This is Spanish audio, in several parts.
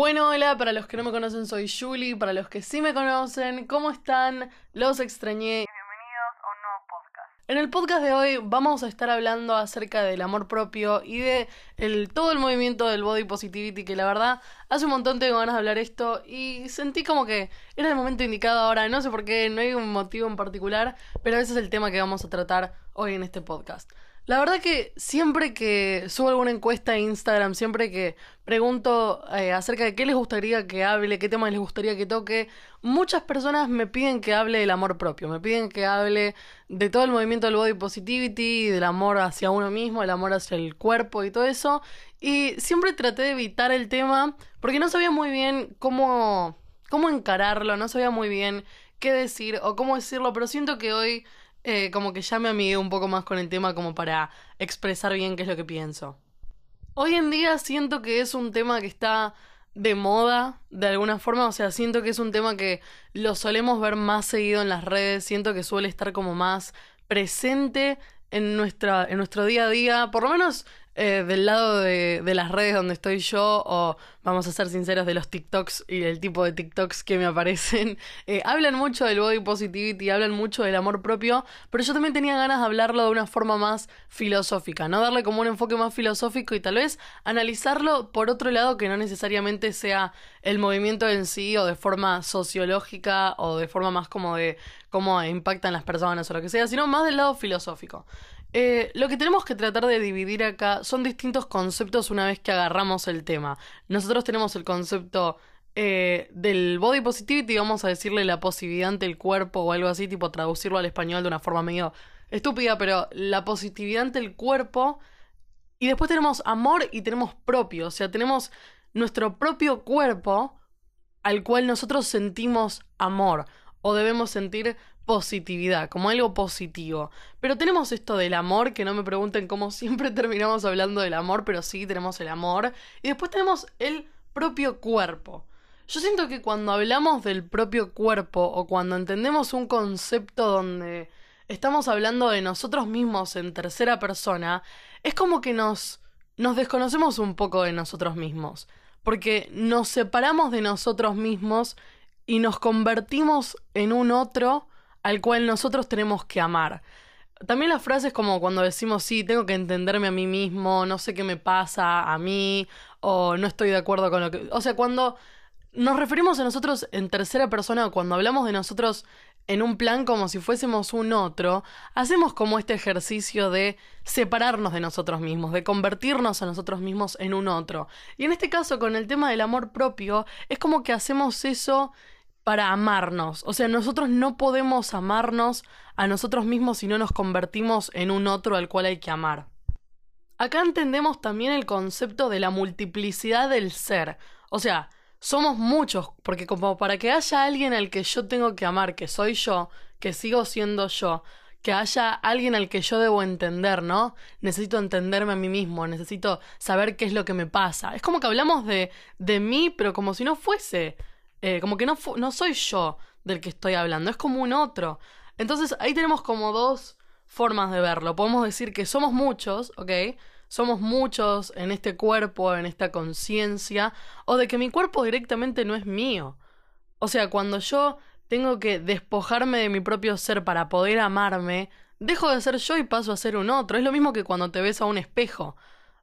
Bueno, hola, para los que no me conocen soy Julie, para los que sí me conocen, ¿cómo están? Los extrañé. Bienvenidos a un nuevo podcast. En el podcast de hoy vamos a estar hablando acerca del amor propio y de el, todo el movimiento del body positivity, que la verdad hace un montón tengo ganas de hablar esto y sentí como que era el momento indicado ahora, no sé por qué, no hay un motivo en particular, pero ese es el tema que vamos a tratar hoy en este podcast. La verdad que siempre que subo alguna encuesta en Instagram, siempre que pregunto eh, acerca de qué les gustaría que hable, qué tema les gustaría que toque, muchas personas me piden que hable del amor propio, me piden que hable de todo el movimiento del body positivity, del amor hacia uno mismo, el amor hacia el cuerpo y todo eso. Y siempre traté de evitar el tema porque no sabía muy bien cómo, cómo encararlo, no sabía muy bien qué decir o cómo decirlo, pero siento que hoy eh, como que ya me amigué un poco más con el tema como para expresar bien qué es lo que pienso. Hoy en día siento que es un tema que está de moda de alguna forma, o sea, siento que es un tema que lo solemos ver más seguido en las redes, siento que suele estar como más presente en, nuestra, en nuestro día a día, por lo menos eh, del lado de, de, las redes donde estoy yo, o vamos a ser sinceros, de los TikToks y el tipo de TikToks que me aparecen, eh, hablan mucho del body positivity, hablan mucho del amor propio, pero yo también tenía ganas de hablarlo de una forma más filosófica, ¿no? Darle como un enfoque más filosófico y tal vez analizarlo por otro lado que no necesariamente sea el movimiento en sí o de forma sociológica o de forma más como de cómo impactan las personas o lo que sea, sino más del lado filosófico. Eh, lo que tenemos que tratar de dividir acá son distintos conceptos una vez que agarramos el tema. Nosotros tenemos el concepto eh, del body positivity, vamos a decirle la posibilidad ante el cuerpo o algo así, tipo traducirlo al español de una forma medio estúpida, pero la positividad ante el cuerpo. Y después tenemos amor y tenemos propio, o sea, tenemos nuestro propio cuerpo al cual nosotros sentimos amor o debemos sentir positividad, como algo positivo. Pero tenemos esto del amor, que no me pregunten cómo siempre terminamos hablando del amor, pero sí tenemos el amor. Y después tenemos el propio cuerpo. Yo siento que cuando hablamos del propio cuerpo o cuando entendemos un concepto donde estamos hablando de nosotros mismos en tercera persona, es como que nos, nos desconocemos un poco de nosotros mismos. Porque nos separamos de nosotros mismos y nos convertimos en un otro al cual nosotros tenemos que amar. También las frases como cuando decimos, sí, tengo que entenderme a mí mismo, no sé qué me pasa a mí, o no estoy de acuerdo con lo que... O sea, cuando nos referimos a nosotros en tercera persona, o cuando hablamos de nosotros en un plan como si fuésemos un otro, hacemos como este ejercicio de separarnos de nosotros mismos, de convertirnos a nosotros mismos en un otro. Y en este caso, con el tema del amor propio, es como que hacemos eso para amarnos. O sea, nosotros no podemos amarnos a nosotros mismos si no nos convertimos en un otro al cual hay que amar. Acá entendemos también el concepto de la multiplicidad del ser. O sea, somos muchos, porque como para que haya alguien al que yo tengo que amar, que soy yo, que sigo siendo yo, que haya alguien al que yo debo entender, ¿no? Necesito entenderme a mí mismo, necesito saber qué es lo que me pasa. Es como que hablamos de, de mí, pero como si no fuese eh, como que no, no soy yo del que estoy hablando, es como un otro. Entonces ahí tenemos como dos formas de verlo. Podemos decir que somos muchos, ¿ok? Somos muchos en este cuerpo, en esta conciencia, o de que mi cuerpo directamente no es mío. O sea, cuando yo tengo que despojarme de mi propio ser para poder amarme, dejo de ser yo y paso a ser un otro. Es lo mismo que cuando te ves a un espejo.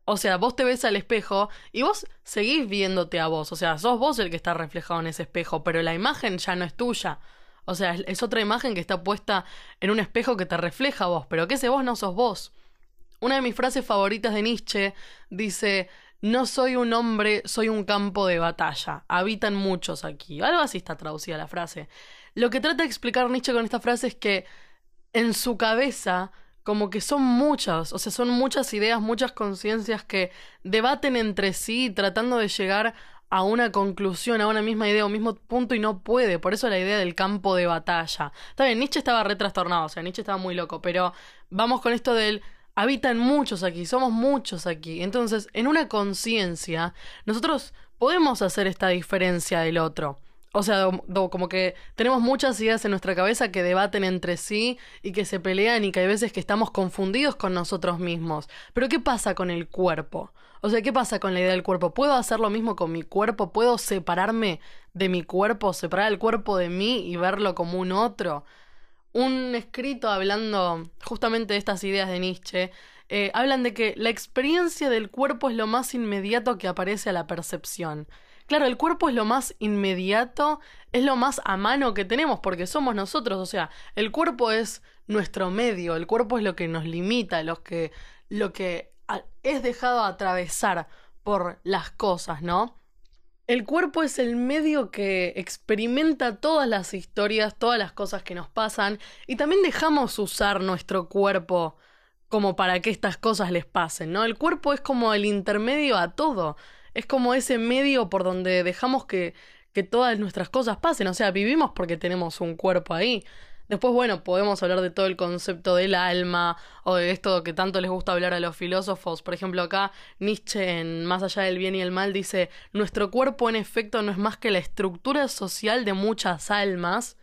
O sea, vos te ves al espejo y vos seguís viéndote a vos. O sea, sos vos el que está reflejado en ese espejo, pero la imagen ya no es tuya. O sea, es, otra imagen que está puesta en un espejo que te refleja a vos, pero que ese vos no sos vos. Una de mis frases favoritas de Nietzsche dice, no soy un hombre, soy un campo de batalla. Habitan muchos aquí. Algo así está traducida la frase. Lo que trata de explicar Nietzsche con esta frase es que en su cabeza como que son muchas, o sea, son muchas ideas, muchas conciencias que debaten entre sí tratando de llegar a una conclusión, a una misma idea, un mismo punto y no puede. Por eso la idea del campo de batalla. Está bien, Nietzsche estaba retrastornado, o sea, Nietzsche estaba muy loco, pero vamos con esto del habitan muchos aquí, somos muchos aquí. Entonces, en una conciencia, nosotros podemos hacer esta diferencia del otro. O sea, como que tenemos muchas ideas en nuestra cabeza que debaten entre sí y que se pelean y que hay veces que estamos confundidos con nosotros mismos. Pero ¿qué pasa con el cuerpo? O sea, ¿qué pasa con la idea del cuerpo? ¿Puedo hacer lo mismo con mi cuerpo? ¿Puedo separarme de mi cuerpo, separar el cuerpo de mí y verlo como un otro? Un escrito hablando justamente de estas ideas de Nietzsche, eh, hablan de que la experiencia del cuerpo es lo más inmediato que aparece a la percepción. Claro, el cuerpo es lo más inmediato, es lo más a mano que tenemos, porque somos nosotros, o sea, el cuerpo es nuestro medio, el cuerpo es lo que nos limita, lo que, lo que es dejado atravesar por las cosas, ¿no? El cuerpo es el medio que experimenta todas las historias, todas las cosas que nos pasan, y también dejamos usar nuestro cuerpo como para que estas cosas les pasen, ¿no? El cuerpo es como el intermedio a todo, es como ese medio por donde dejamos que, que todas nuestras cosas pasen, o sea, vivimos porque tenemos un cuerpo ahí. Después, bueno, podemos hablar de todo el concepto del alma o de esto que tanto les gusta hablar a los filósofos. Por ejemplo, acá Nietzsche en Más allá del bien y el mal dice, nuestro cuerpo en efecto no es más que la estructura social de muchas almas,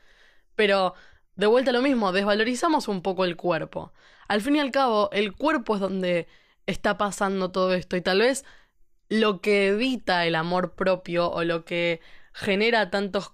pero de vuelta lo mismo, desvalorizamos un poco el cuerpo. Al fin y al cabo, el cuerpo es donde está pasando todo esto y tal vez lo que evita el amor propio o lo que genera tantos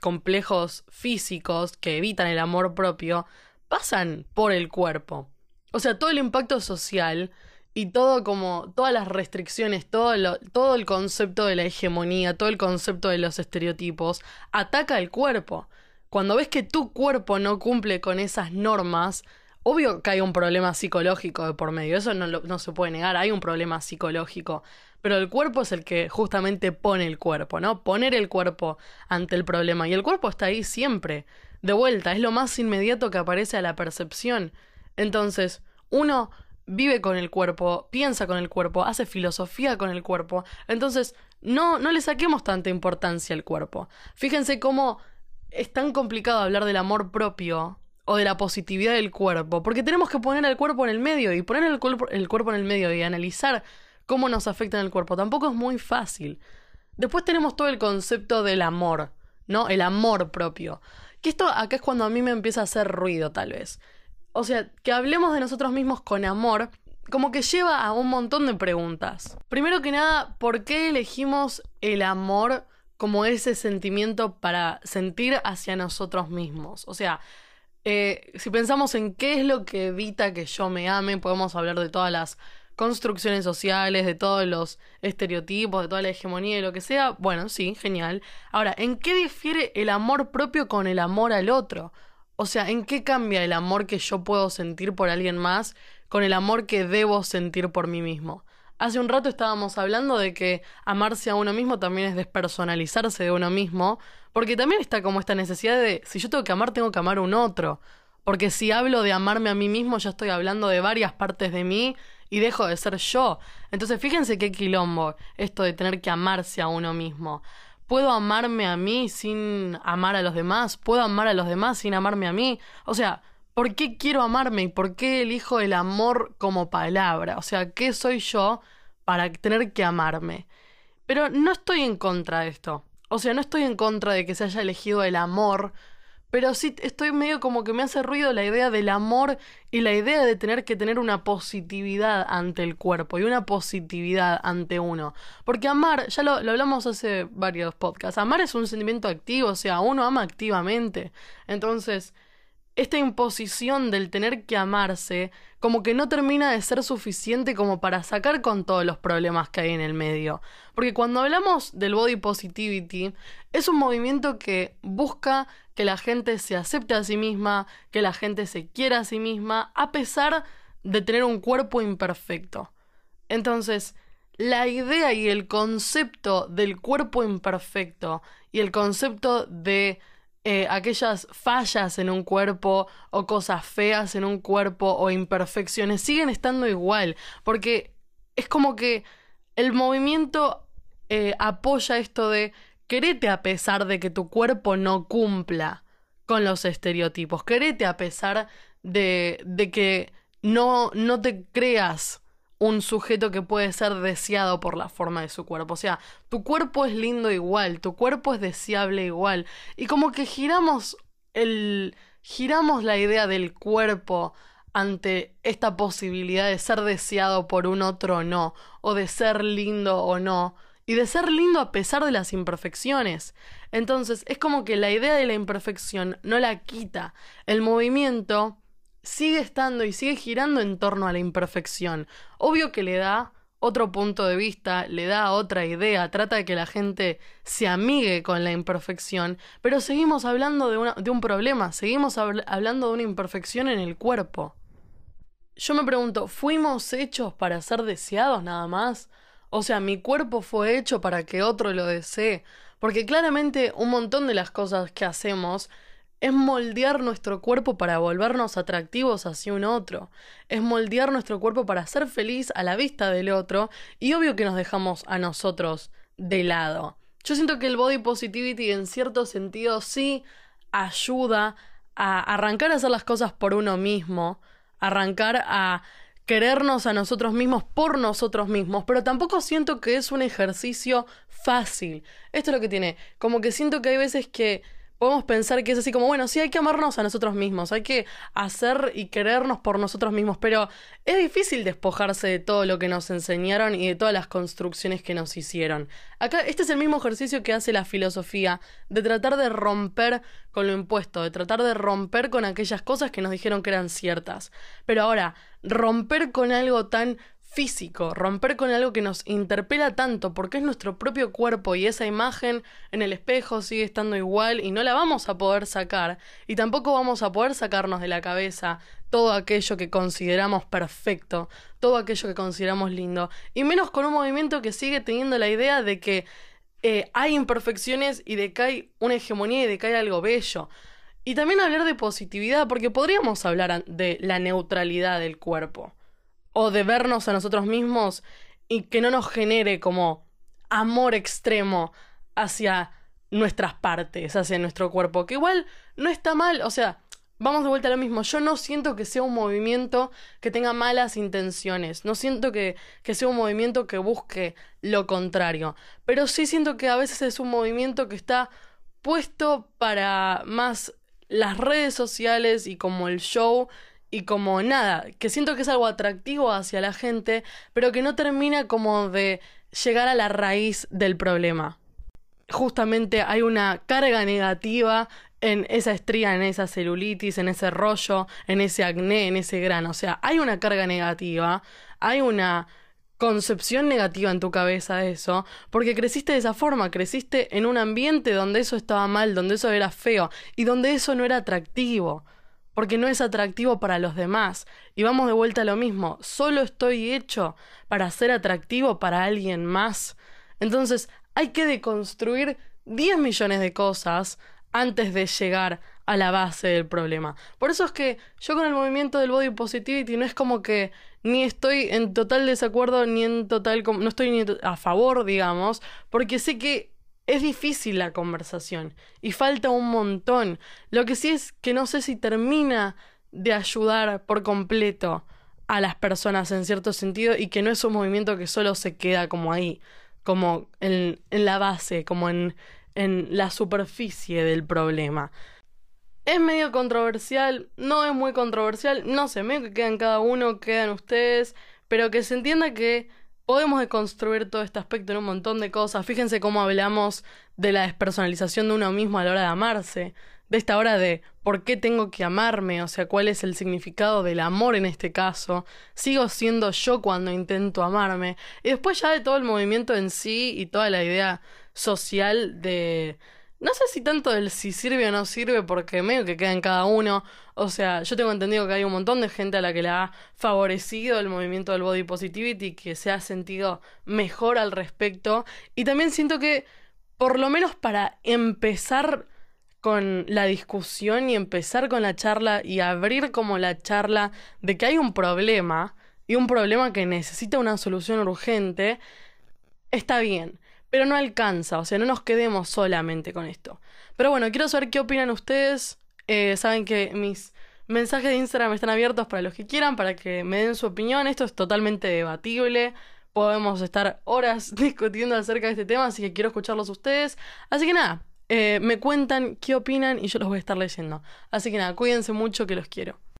complejos físicos que evitan el amor propio pasan por el cuerpo. O sea, todo el impacto social y todo como todas las restricciones, todo, todo el concepto de la hegemonía, todo el concepto de los estereotipos, ataca el cuerpo. Cuando ves que tu cuerpo no cumple con esas normas, obvio que hay un problema psicológico de por medio, eso no se puede negar, hay un problema psicológico, pero el cuerpo es el que justamente pone el cuerpo, ¿no? Poner el cuerpo ante el problema, y el cuerpo está ahí siempre, de vuelta, es lo más inmediato que aparece a la percepción. Entonces, uno vive con el cuerpo, piensa con el cuerpo, hace filosofía con el cuerpo. Entonces, no, no le saquemos tanta importancia al cuerpo. Fíjense cómo es tan complicado hablar del amor propio o de la positividad del cuerpo, porque tenemos que poner al cuerpo en el medio y poner el cuerpo, el cuerpo en el medio y analizar cómo nos afecta en el cuerpo. Tampoco es muy fácil. Después tenemos todo el concepto del amor, ¿no? El amor propio. Que esto acá es cuando a mí me empieza a hacer ruido, tal vez. O sea, que hablemos de nosotros mismos con amor, como que lleva a un montón de preguntas. Primero que nada, ¿por qué elegimos el amor como ese sentimiento para sentir hacia nosotros mismos? O sea, eh, si pensamos en qué es lo que evita que yo me ame, podemos hablar de todas las construcciones sociales, de todos los estereotipos, de toda la hegemonía y lo que sea. Bueno, sí, genial. Ahora, ¿en qué difiere el amor propio con el amor al otro? O sea, ¿en qué cambia el amor que yo puedo sentir por alguien más con el amor que debo sentir por mí mismo? Hace un rato estábamos hablando de que amarse a uno mismo también es despersonalizarse de uno mismo, porque también está como esta necesidad de, si yo tengo que amar, tengo que amar a un otro. Porque si hablo de amarme a mí mismo, ya estoy hablando de varias partes de mí y dejo de ser yo. Entonces, fíjense qué quilombo esto de tener que amarse a uno mismo. ¿Puedo amarme a mí sin amar a los demás? ¿Puedo amar a los demás sin amarme a mí? O sea, ¿por qué quiero amarme y por qué elijo el amor como palabra? O sea, ¿qué soy yo para tener que amarme? Pero no estoy en contra de esto. O sea, no estoy en contra de que se haya elegido el amor, pero sí estoy medio como que me hace ruido la idea del amor y la idea de tener que tener una positividad ante el cuerpo y una positividad ante uno. Porque amar, ya lo, lo hablamos hace varios podcasts, amar es un sentimiento activo, o sea, uno ama activamente. Entonces, esta imposición del tener que amarse como que no termina de ser suficiente como para sacar con todos los problemas que hay en el medio. Porque cuando hablamos del body positivity, es un movimiento que busca que la gente se acepte a sí misma, que la gente se quiera a sí misma, a pesar de tener un cuerpo imperfecto. Entonces, la idea y el concepto del cuerpo imperfecto y el concepto de eh, aquellas fallas en un cuerpo o cosas feas en un cuerpo o imperfecciones siguen estando igual, porque es como que el movimiento eh, apoya esto de querete a pesar de que tu cuerpo no cumpla con los estereotipos, querete a pesar de, de que no, no te creas un sujeto que puede ser deseado por la forma de su cuerpo. O sea, tu cuerpo es lindo igual, tu cuerpo es deseable igual. Y como que giramos el. giramos la idea del cuerpo ante esta posibilidad de ser deseado por un otro o no, o de ser lindo o no, y de ser lindo a pesar de las imperfecciones. Entonces, es como que la idea de la imperfección no la quita. El movimiento sigue estando y sigue girando en torno a la imperfección. Obvio que le da otro punto de vista, le da otra idea, trata de que la gente se amigue con la imperfección, pero seguimos hablando de, de un problema, seguimos hablando de una imperfección en el cuerpo. Yo me pregunto, ¿fuimos hechos para ser deseados nada más? O sea, mi cuerpo fue hecho para que otro lo desee, porque claramente un montón de las cosas que hacemos es moldear nuestro cuerpo para volvernos atractivos hacia un otro. Es moldear nuestro cuerpo para ser feliz a la vista del otro y obvio que nos dejamos a nosotros de lado. Yo siento que el body positivity en cierto sentido sí ayuda a arrancar a hacer las cosas por uno mismo, arrancar a querernos a nosotros mismos por nosotros mismos, pero tampoco siento que es un ejercicio fácil. Esto es lo que tiene, como que siento que hay veces que podemos pensar que es así como, bueno, sí hay que amarnos a nosotros mismos, hay que hacer y querernos por nosotros mismos, pero es difícil despojarse de todo lo que nos enseñaron y de todas las construcciones que nos hicieron. Acá, este es el mismo ejercicio que hace la filosofía, de tratar de romper con lo impuesto, de tratar de romper con aquellas cosas que nos dijeron que eran ciertas. Pero ahora, romper con algo tan físico, romper con algo que nos interpela tanto porque es nuestro propio cuerpo y esa imagen en el espejo sigue estando igual y no la vamos a poder sacar y tampoco vamos a poder sacarnos de la cabeza todo aquello que consideramos perfecto, todo aquello que consideramos lindo y menos con un movimiento que sigue teniendo la idea de que eh, hay imperfecciones y de que hay una hegemonía y de que hay algo bello. Y también hablar de positividad, porque podríamos hablar de la neutralidad del cuerpo o de vernos a nosotros mismos y que no nos genere como amor extremo hacia nuestras partes, hacia nuestro cuerpo, que igual no está mal, o sea, vamos de vuelta a lo mismo, yo no siento que sea un movimiento que tenga malas intenciones, no siento que, que sea un movimiento que busque lo contrario, pero sí siento que a veces es un movimiento que está puesto para más las redes sociales y como el show y como nada, que siento que es algo atractivo hacia la gente, pero que no termina como de llegar a la raíz del problema. Justamente hay una carga negativa en esa estría, en esa celulitis, en ese rollo, en ese acné, en ese grano. O sea, hay una carga negativa, hay una concepción negativa en tu cabeza de eso, porque creciste de esa forma, creciste en un ambiente donde eso estaba mal, donde eso era feo y donde eso no era atractivo porque no es atractivo para los demás. Y vamos de vuelta a lo mismo, solo estoy hecho para ser atractivo para alguien más. Entonces hay que deconstruir 10 millones de cosas antes de llegar a la base del problema. Por eso es que yo con el movimiento del body positivity no es como que ni estoy en total desacuerdo ni en total no estoy ni a favor, digamos, porque sé que es difícil la conversación y falta un montón. Lo que sí es que no sé si termina de ayudar por completo a las personas en cierto sentido y que no es un movimiento que solo se queda como ahí, como en, la base, como en, en la superficie del problema. Es medio controversial, no es muy controversial, no sé, medio que quedan cada uno, quedan ustedes, pero que se entienda que podemos deconstruir todo este aspecto en un montón de cosas. Fíjense cómo hablamos de la despersonalización de uno mismo a la hora de amarse, de esta hora de por qué tengo que amarme, o sea, cuál es el significado del amor en este caso. Sigo siendo yo cuando intento amarme. Y después ya de todo el movimiento en sí y toda la idea social de no sé si tanto del si sirve o no sirve, porque medio que queda en cada uno. O sea, yo tengo entendido que hay un montón de gente a la que le ha favorecido el movimiento del body positivity, que se ha sentido mejor al respecto. Y también siento que, por lo menos para empezar con la discusión y empezar con la charla y abrir como la charla de que hay un problema y un problema que necesita una solución urgente, está bien pero no alcanza, o sea, no nos quedemos solamente con esto. Pero bueno, quiero saber qué opinan ustedes. Eh, saben que mis Mensajes de Instagram están abiertos para los que quieran, para que me den su opinión. Esto es totalmente debatible. Podemos estar horas discutiendo acerca de este tema, así que quiero escucharlos ustedes. Así que nada, eh, me cuentan qué opinan y yo los voy a estar leyendo. Así que nada, cuídense mucho que los quiero.